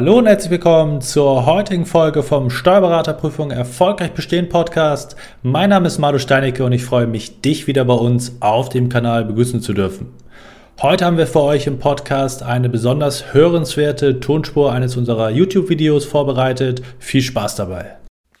Hallo und herzlich willkommen zur heutigen Folge vom Steuerberaterprüfung Erfolgreich Bestehen Podcast. Mein Name ist Madu Steinecke und ich freue mich, dich wieder bei uns auf dem Kanal begrüßen zu dürfen. Heute haben wir für euch im Podcast eine besonders hörenswerte Tonspur eines unserer YouTube-Videos vorbereitet. Viel Spaß dabei!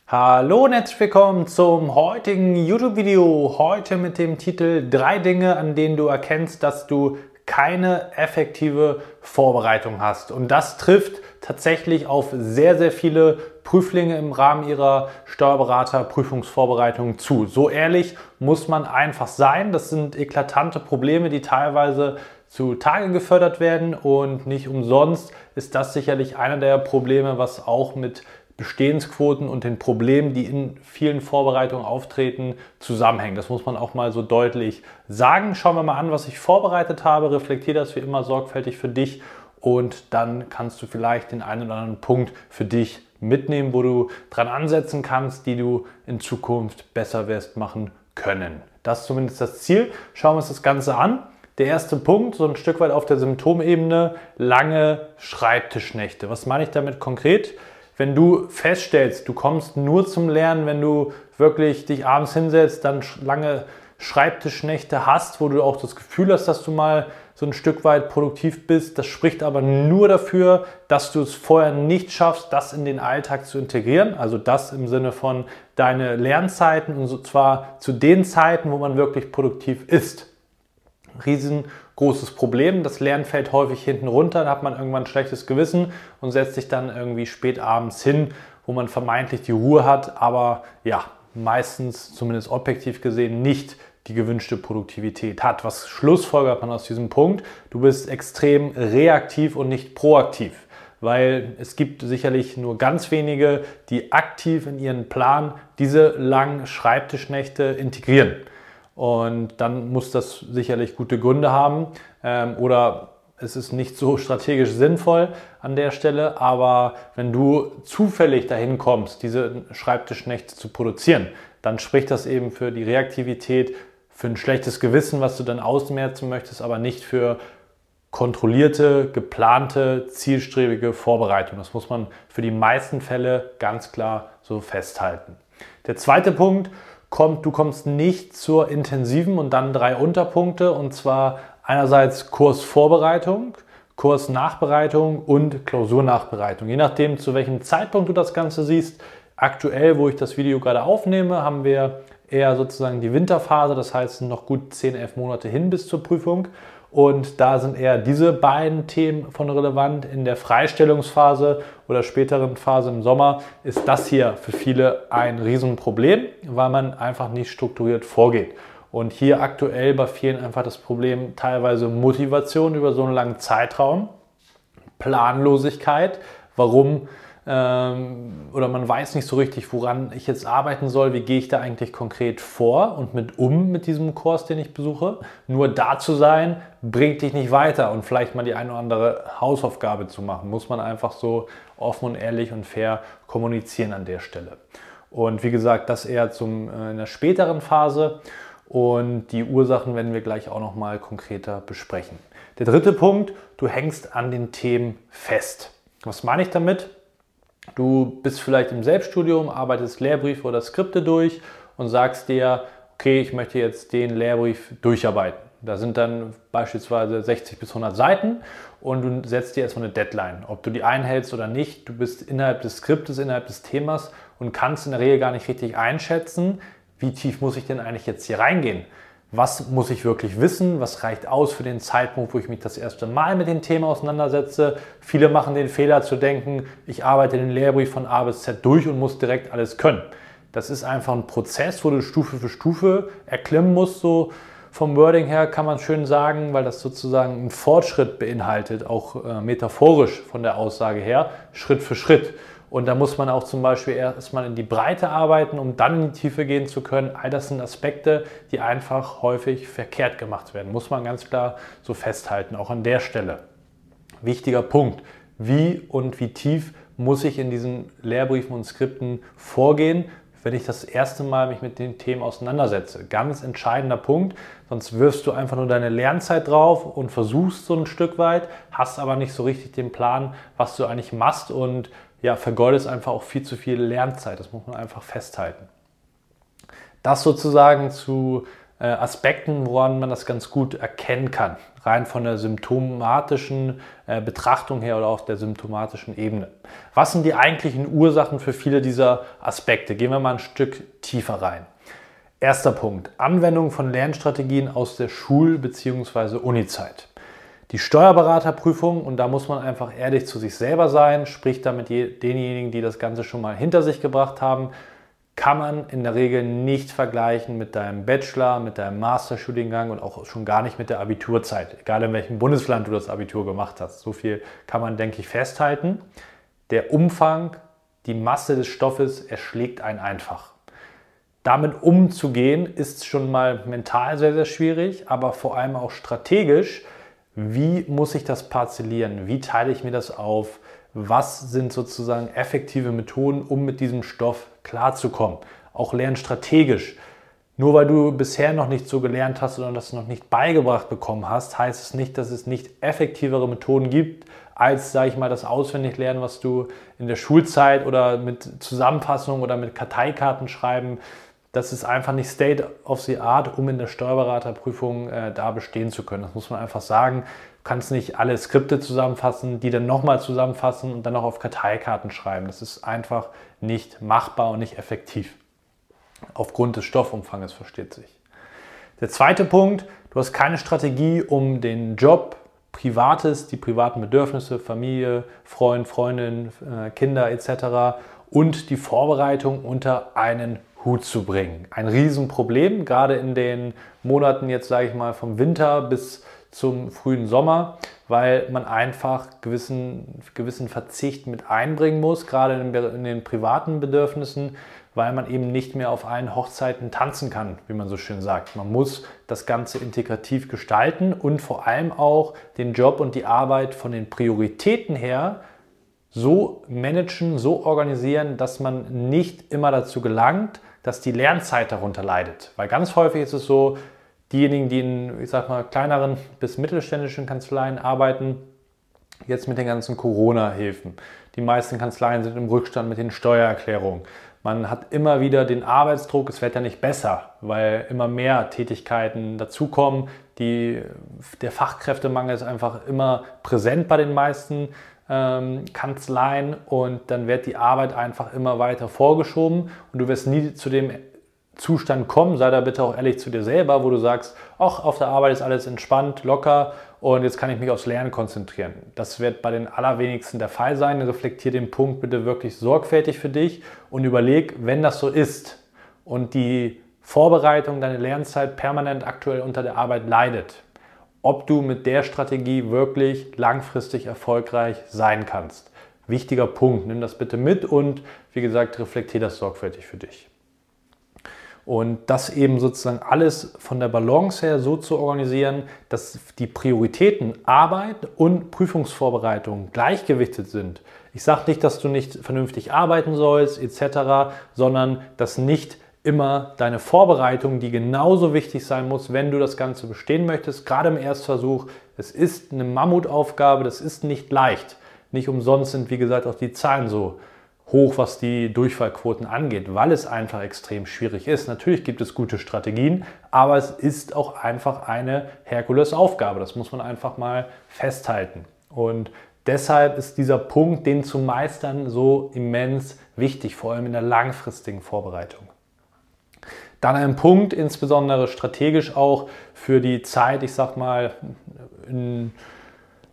Hallo und herzlich willkommen zum heutigen YouTube-Video. Heute mit dem Titel Drei Dinge, an denen du erkennst, dass du keine effektive Vorbereitung hast. Und das trifft tatsächlich auf sehr, sehr viele Prüflinge im Rahmen ihrer Steuerberaterprüfungsvorbereitung zu. So ehrlich muss man einfach sein. Das sind eklatante Probleme, die teilweise zu Tage gefördert werden und nicht umsonst ist das sicherlich einer der Probleme, was auch mit Bestehensquoten und den Problemen, die in vielen Vorbereitungen auftreten, zusammenhängen. Das muss man auch mal so deutlich sagen. Schauen wir mal an, was ich vorbereitet habe. Reflektiere das wie immer sorgfältig für dich und dann kannst du vielleicht den einen oder anderen Punkt für dich mitnehmen, wo du dran ansetzen kannst, die du in Zukunft besser wirst machen können. Das ist zumindest das Ziel. Schauen wir uns das Ganze an. Der erste Punkt, so ein Stück weit auf der Symptomebene, lange Schreibtischnächte. Was meine ich damit konkret? Wenn du feststellst, du kommst nur zum Lernen, wenn du wirklich dich abends hinsetzt, dann lange Schreibtischnächte hast, wo du auch das Gefühl hast, dass du mal so ein Stück weit produktiv bist. Das spricht aber nur dafür, dass du es vorher nicht schaffst, das in den Alltag zu integrieren. Also das im Sinne von deine Lernzeiten und zwar zu den Zeiten, wo man wirklich produktiv ist. Riesengroßes Problem. Das Lernen fällt häufig hinten runter, da hat man irgendwann ein schlechtes Gewissen und setzt sich dann irgendwie spät abends hin, wo man vermeintlich die Ruhe hat, aber ja, meistens, zumindest objektiv gesehen, nicht die gewünschte Produktivität hat. Was schlussfolgert man aus diesem Punkt? Du bist extrem reaktiv und nicht proaktiv, weil es gibt sicherlich nur ganz wenige, die aktiv in ihren Plan diese langen Schreibtischnächte integrieren. Und dann muss das sicherlich gute Gründe haben ähm, oder es ist nicht so strategisch sinnvoll an der Stelle, aber wenn du zufällig dahin kommst, diese Schreibtischnächte zu produzieren, dann spricht das eben für die Reaktivität, für ein schlechtes Gewissen, was du dann ausmerzen möchtest, aber nicht für kontrollierte, geplante, zielstrebige Vorbereitung. Das muss man für die meisten Fälle ganz klar so festhalten. Der zweite Punkt, kommt, du kommst nicht zur intensiven und dann drei Unterpunkte und zwar einerseits Kursvorbereitung, Kursnachbereitung und Klausurnachbereitung. Je nachdem, zu welchem Zeitpunkt du das Ganze siehst. Aktuell, wo ich das Video gerade aufnehme, haben wir eher sozusagen die Winterphase, das heißt noch gut 10, 11 Monate hin bis zur Prüfung. Und da sind eher diese beiden Themen von relevant. In der Freistellungsphase oder späteren Phase im Sommer ist das hier für viele ein Riesenproblem, weil man einfach nicht strukturiert vorgeht. Und hier aktuell bei vielen einfach das Problem teilweise Motivation über so einen langen Zeitraum, Planlosigkeit, warum ähm, oder man weiß nicht so richtig, woran ich jetzt arbeiten soll, wie gehe ich da eigentlich konkret vor und mit um mit diesem Kurs, den ich besuche. Nur da zu sein, bringt dich nicht weiter und vielleicht mal die eine oder andere Hausaufgabe zu machen, muss man einfach so offen und ehrlich und fair kommunizieren an der Stelle. Und wie gesagt, das eher zum, äh, in der späteren Phase. Und die Ursachen werden wir gleich auch nochmal konkreter besprechen. Der dritte Punkt, du hängst an den Themen fest. Was meine ich damit? Du bist vielleicht im Selbststudium, arbeitest Lehrbriefe oder Skripte durch und sagst dir, okay, ich möchte jetzt den Lehrbrief durcharbeiten. Da sind dann beispielsweise 60 bis 100 Seiten und du setzt dir erstmal eine Deadline. Ob du die einhältst oder nicht, du bist innerhalb des Skriptes, innerhalb des Themas und kannst in der Regel gar nicht richtig einschätzen, wie tief muss ich denn eigentlich jetzt hier reingehen was muss ich wirklich wissen, was reicht aus für den Zeitpunkt, wo ich mich das erste Mal mit dem Thema auseinandersetze. Viele machen den Fehler zu denken, ich arbeite den Lehrbrief von A bis Z durch und muss direkt alles können. Das ist einfach ein Prozess, wo du Stufe für Stufe erklimmen musst, so vom Wording her kann man schön sagen, weil das sozusagen einen Fortschritt beinhaltet, auch äh, metaphorisch von der Aussage her, Schritt für Schritt. Und da muss man auch zum Beispiel erstmal in die Breite arbeiten, um dann in die Tiefe gehen zu können. All das sind Aspekte, die einfach häufig verkehrt gemacht werden. Muss man ganz klar so festhalten, auch an der Stelle. Wichtiger Punkt. Wie und wie tief muss ich in diesen Lehrbriefen und Skripten vorgehen? wenn ich das erste Mal mich mit den Themen auseinandersetze. Ganz entscheidender Punkt, sonst wirfst du einfach nur deine Lernzeit drauf und versuchst so ein Stück weit, hast aber nicht so richtig den Plan, was du eigentlich machst und ja, vergeudest einfach auch viel zu viel Lernzeit. Das muss man einfach festhalten. Das sozusagen zu äh, Aspekten, woran man das ganz gut erkennen kann, rein von der symptomatischen äh, Betrachtung her oder auch der symptomatischen Ebene. Was sind die eigentlichen Ursachen für viele dieser Aspekte? Gehen wir mal ein Stück tiefer rein. Erster Punkt, Anwendung von Lernstrategien aus der Schul- bzw. Unizeit. Die Steuerberaterprüfung, und da muss man einfach ehrlich zu sich selber sein, sprich damit denjenigen, die das Ganze schon mal hinter sich gebracht haben, kann man in der Regel nicht vergleichen mit deinem Bachelor, mit deinem Masterstudiengang und auch schon gar nicht mit der Abiturzeit, egal in welchem Bundesland du das Abitur gemacht hast. So viel kann man, denke ich, festhalten. Der Umfang, die Masse des Stoffes erschlägt einen einfach. Damit umzugehen ist schon mal mental sehr, sehr schwierig, aber vor allem auch strategisch. Wie muss ich das parzellieren? Wie teile ich mir das auf? was sind sozusagen effektive Methoden, um mit diesem Stoff klarzukommen. Auch lernstrategisch. Nur weil du bisher noch nicht so gelernt hast oder das noch nicht beigebracht bekommen hast, heißt es nicht, dass es nicht effektivere Methoden gibt, als, sage ich mal, das Auswendiglernen, was du in der Schulzeit oder mit Zusammenfassung oder mit Karteikarten schreiben, das ist einfach nicht State of the Art, um in der Steuerberaterprüfung äh, da bestehen zu können. Das muss man einfach sagen. Du kannst nicht alle Skripte zusammenfassen, die dann nochmal zusammenfassen und dann noch auf Karteikarten schreiben. Das ist einfach nicht machbar und nicht effektiv. Aufgrund des Stoffumfanges versteht sich. Der zweite Punkt, du hast keine Strategie, um den Job, Privates, die privaten Bedürfnisse, Familie, Freund, Freundin, äh, Kinder etc. und die Vorbereitung unter einen Hut zu bringen. Ein Riesenproblem, gerade in den Monaten jetzt sage ich mal vom Winter bis zum frühen Sommer, weil man einfach gewissen, gewissen Verzicht mit einbringen muss, gerade in, in den privaten Bedürfnissen, weil man eben nicht mehr auf allen Hochzeiten tanzen kann, wie man so schön sagt. Man muss das Ganze integrativ gestalten und vor allem auch den Job und die Arbeit von den Prioritäten her so managen, so organisieren, dass man nicht immer dazu gelangt, dass die Lernzeit darunter leidet. Weil ganz häufig ist es so, diejenigen, die in, ich sag mal, kleineren bis mittelständischen Kanzleien arbeiten, jetzt mit den ganzen Corona-Hilfen. Die meisten Kanzleien sind im Rückstand mit den Steuererklärungen. Man hat immer wieder den Arbeitsdruck, es wird ja nicht besser, weil immer mehr Tätigkeiten dazukommen. Die, der Fachkräftemangel ist einfach immer präsent bei den meisten ähm, Kanzleien und dann wird die Arbeit einfach immer weiter vorgeschoben und du wirst nie zu dem Zustand kommen, sei da bitte auch ehrlich zu dir selber, wo du sagst, ach, auf der Arbeit ist alles entspannt, locker und jetzt kann ich mich aufs Lernen konzentrieren. Das wird bei den allerwenigsten der Fall sein. Reflektier den Punkt bitte wirklich sorgfältig für dich und überleg, wenn das so ist und die Vorbereitung, deine Lernzeit permanent aktuell unter der Arbeit leidet, ob du mit der Strategie wirklich langfristig erfolgreich sein kannst. Wichtiger Punkt, nimm das bitte mit und wie gesagt, reflektier das sorgfältig für dich. Und das eben sozusagen alles von der Balance her so zu organisieren, dass die Prioritäten Arbeit und Prüfungsvorbereitung gleichgewichtet sind. Ich sage nicht, dass du nicht vernünftig arbeiten sollst etc., sondern dass nicht immer deine Vorbereitung, die genauso wichtig sein muss, wenn du das Ganze bestehen möchtest, gerade im Erstversuch. Es ist eine Mammutaufgabe, das ist nicht leicht. Nicht umsonst sind, wie gesagt, auch die Zahlen so hoch, was die Durchfallquoten angeht, weil es einfach extrem schwierig ist. Natürlich gibt es gute Strategien, aber es ist auch einfach eine Herkulesaufgabe. Das muss man einfach mal festhalten. Und deshalb ist dieser Punkt, den zu meistern, so immens wichtig, vor allem in der langfristigen Vorbereitung. Dann ein Punkt, insbesondere strategisch auch für die Zeit, ich sag mal, in,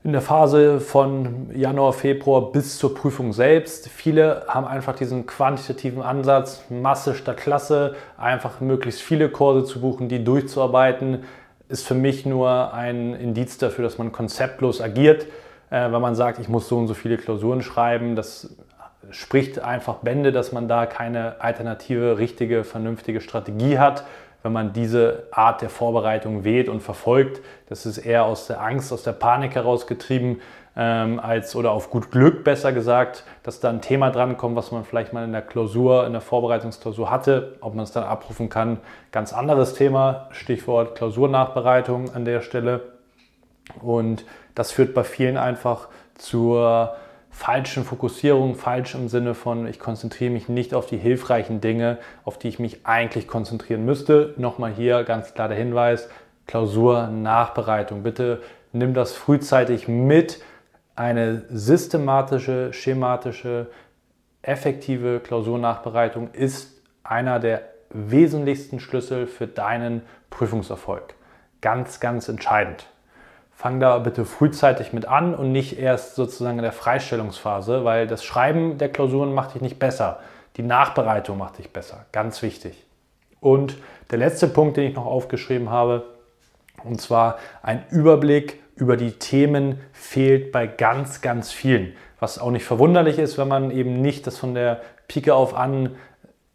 in der Phase von Januar, Februar bis zur Prüfung selbst. Viele haben einfach diesen quantitativen Ansatz, Masse statt Klasse, einfach möglichst viele Kurse zu buchen, die durchzuarbeiten, ist für mich nur ein Indiz dafür, dass man konzeptlos agiert. Äh, wenn man sagt, ich muss so und so viele Klausuren schreiben, das spricht einfach Bände, dass man da keine alternative, richtige, vernünftige Strategie hat, wenn man diese Art der Vorbereitung wählt und verfolgt. Das ist eher aus der Angst, aus der Panik herausgetrieben. ähm, als oder auf gut Glück besser gesagt, dass da ein Thema drankommt, was man vielleicht mal in der Klausur, in der Vorbereitungsklausur hatte. Ob man es dann abrufen kann, ganz anderes Thema. Stichwort Klausurnachbereitung an der Stelle. Und das führt bei vielen einfach zur falschen Fokussierung, falsch im Sinne von, ich konzentriere mich nicht auf die hilfreichen Dinge, auf die ich mich eigentlich konzentrieren müsste. Nochmal hier ganz klar der Hinweis, Klausur, Nachbereitung. Bitte nimm das frühzeitig mit. Eine systematische, schematische, effektive Klausurnachbereitung ist einer der wesentlichsten Schlüssel für deinen Prüfungserfolg. Ganz, ganz entscheidend. Fang da bitte frühzeitig mit an und nicht erst sozusagen in der Freistellungsphase, weil das Schreiben der Klausuren macht dich nicht besser. Die Nachbereitung macht dich besser. Ganz wichtig. Und der letzte Punkt, den ich noch aufgeschrieben habe, und zwar ein Überblick über die Themen fehlt bei ganz, ganz vielen. Was auch nicht verwunderlich ist, wenn man eben nicht das von der Pike auf an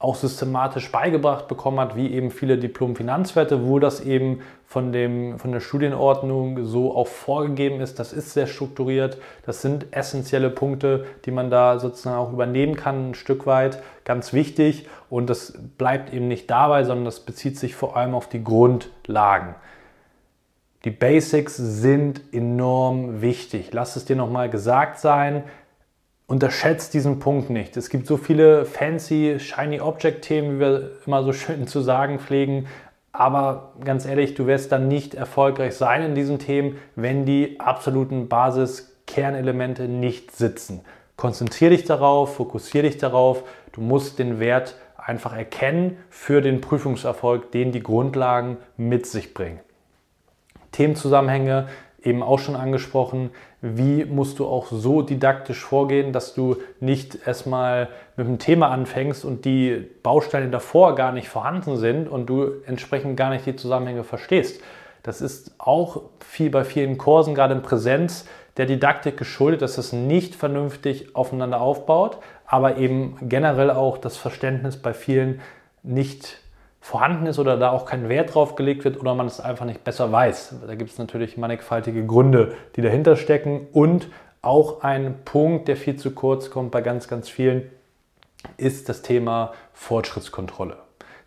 auch systematisch beigebracht bekommen hat, wie eben viele Diplom-Finanzwerte, wo das eben von, dem, von der Studienordnung so auch vorgegeben ist. Das ist sehr strukturiert. Das sind essentielle Punkte, die man da sozusagen auch übernehmen kann, ein Stück weit. Ganz wichtig. Und das bleibt eben nicht dabei, sondern das bezieht sich vor allem auf die Grundlagen. Die Basics sind enorm wichtig. Lass es dir nochmal gesagt sein unterschätzt diesen Punkt nicht. Es gibt so viele fancy Shiny Object Themen, wie wir immer so schön zu sagen pflegen. Aber ganz ehrlich, du wirst dann nicht erfolgreich sein in diesen Themen, wenn die absoluten Basis-Kernelemente nicht sitzen. Konzentriere dich darauf, fokussiere dich darauf. Du musst den Wert einfach erkennen für den Prüfungserfolg, den die Grundlagen mit sich bringen. Themenzusammenhänge eben auch schon angesprochen, wie musst du auch so didaktisch vorgehen, dass du nicht erstmal mit einem Thema anfängst und die Bausteine davor gar nicht vorhanden sind und du entsprechend gar nicht die Zusammenhänge verstehst. Das ist auch viel bei vielen Kursen, gerade in Präsenz, der Didaktik geschuldet, dass es nicht vernünftig aufeinander aufbaut, aber eben generell auch das Verständnis bei vielen nicht vorhanden ist oder da auch kein Wert drauf gelegt wird oder man es einfach nicht besser weiß. Da gibt es natürlich mannigfaltige Gründe, die dahinter stecken. Und auch ein Punkt, der viel zu kurz kommt bei ganz, ganz vielen, ist das Thema Fortschrittskontrolle.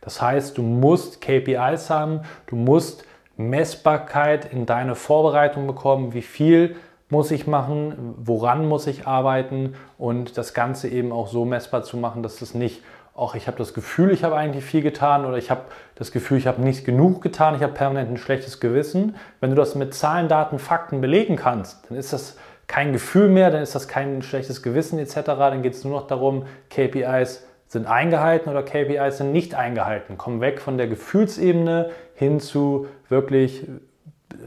Das heißt, du musst KPIs haben, du musst Messbarkeit in deine Vorbereitung bekommen, wie viel muss ich machen, woran muss ich arbeiten und das Ganze eben auch so messbar zu machen, dass es nicht auch ich habe das Gefühl, ich habe eigentlich viel getan oder ich habe das Gefühl, ich habe nicht genug getan, ich habe permanent ein schlechtes Gewissen. Wenn du das mit Zahlen, Daten, Fakten belegen kannst, dann ist das kein Gefühl mehr, dann ist das kein schlechtes Gewissen etc. Dann geht es nur noch darum, KPIs sind eingehalten oder KPIs sind nicht eingehalten. Komm weg von der Gefühlsebene hin zu wirklich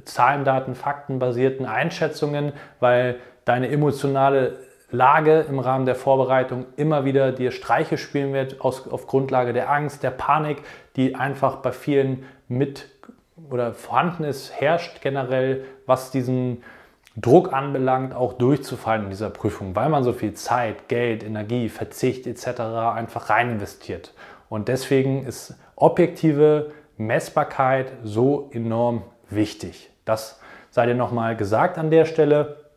Zahlen, Daten, Fakten basierten Einschätzungen, weil deine emotionale Lage im Rahmen der Vorbereitung immer wieder dir Streiche spielen wird aus, auf Grundlage der Angst, der Panik, die einfach bei vielen mit oder vorhanden ist, herrscht generell, was diesen Druck anbelangt, auch durchzufallen in dieser Prüfung, weil man so viel Zeit, Geld, Energie, Verzicht etc. einfach rein investiert. Und deswegen ist objektive Messbarkeit so enorm wichtig. Das sei dir nochmal gesagt an der Stelle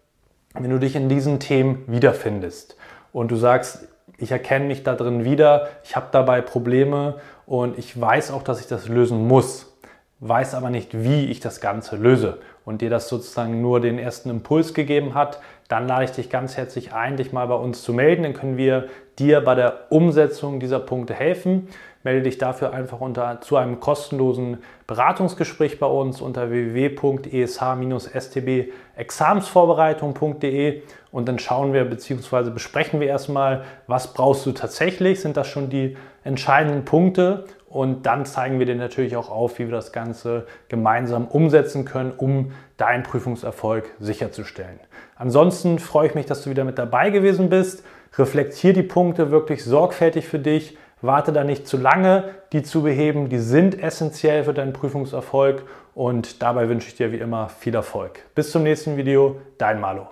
wenn du dich in diesen Themen wiederfindest und du sagst, ich erkenne mich da drin wieder, ich habe dabei Probleme und ich weiß auch, dass ich das lösen muss, weiß aber nicht, wie ich das Ganze löse und dir das sozusagen nur den ersten Impuls gegeben hat, dann lade ich dich ganz herzlich ein, dich mal bei uns zu melden. Dann können wir dir bei der Umsetzung dieser Punkte helfen. Melde dich dafür einfach unter, zu einem kostenlosen Beratungsgespräch bei uns unter www.esh-stb-examensvorbereitung.de und dann schauen wir bzw. besprechen wir erstmal, was brauchst du tatsächlich, sind das schon die entscheidenden Punkte und dann zeigen wir dir natürlich auch auf, wie wir das Ganze gemeinsam umsetzen können, um deinen Prüfungserfolg sicherzustellen. Ansonsten freue ich mich, dass du wieder mit dabei gewesen bist. Reflektier die Punkte wirklich sorgfältig für dich. Warte da nicht zu lange, die zu beheben. Die sind essentiell für deinen Prüfungserfolg und dabei wünsche ich dir wie immer viel Erfolg. Bis zum nächsten Video, dein Malo.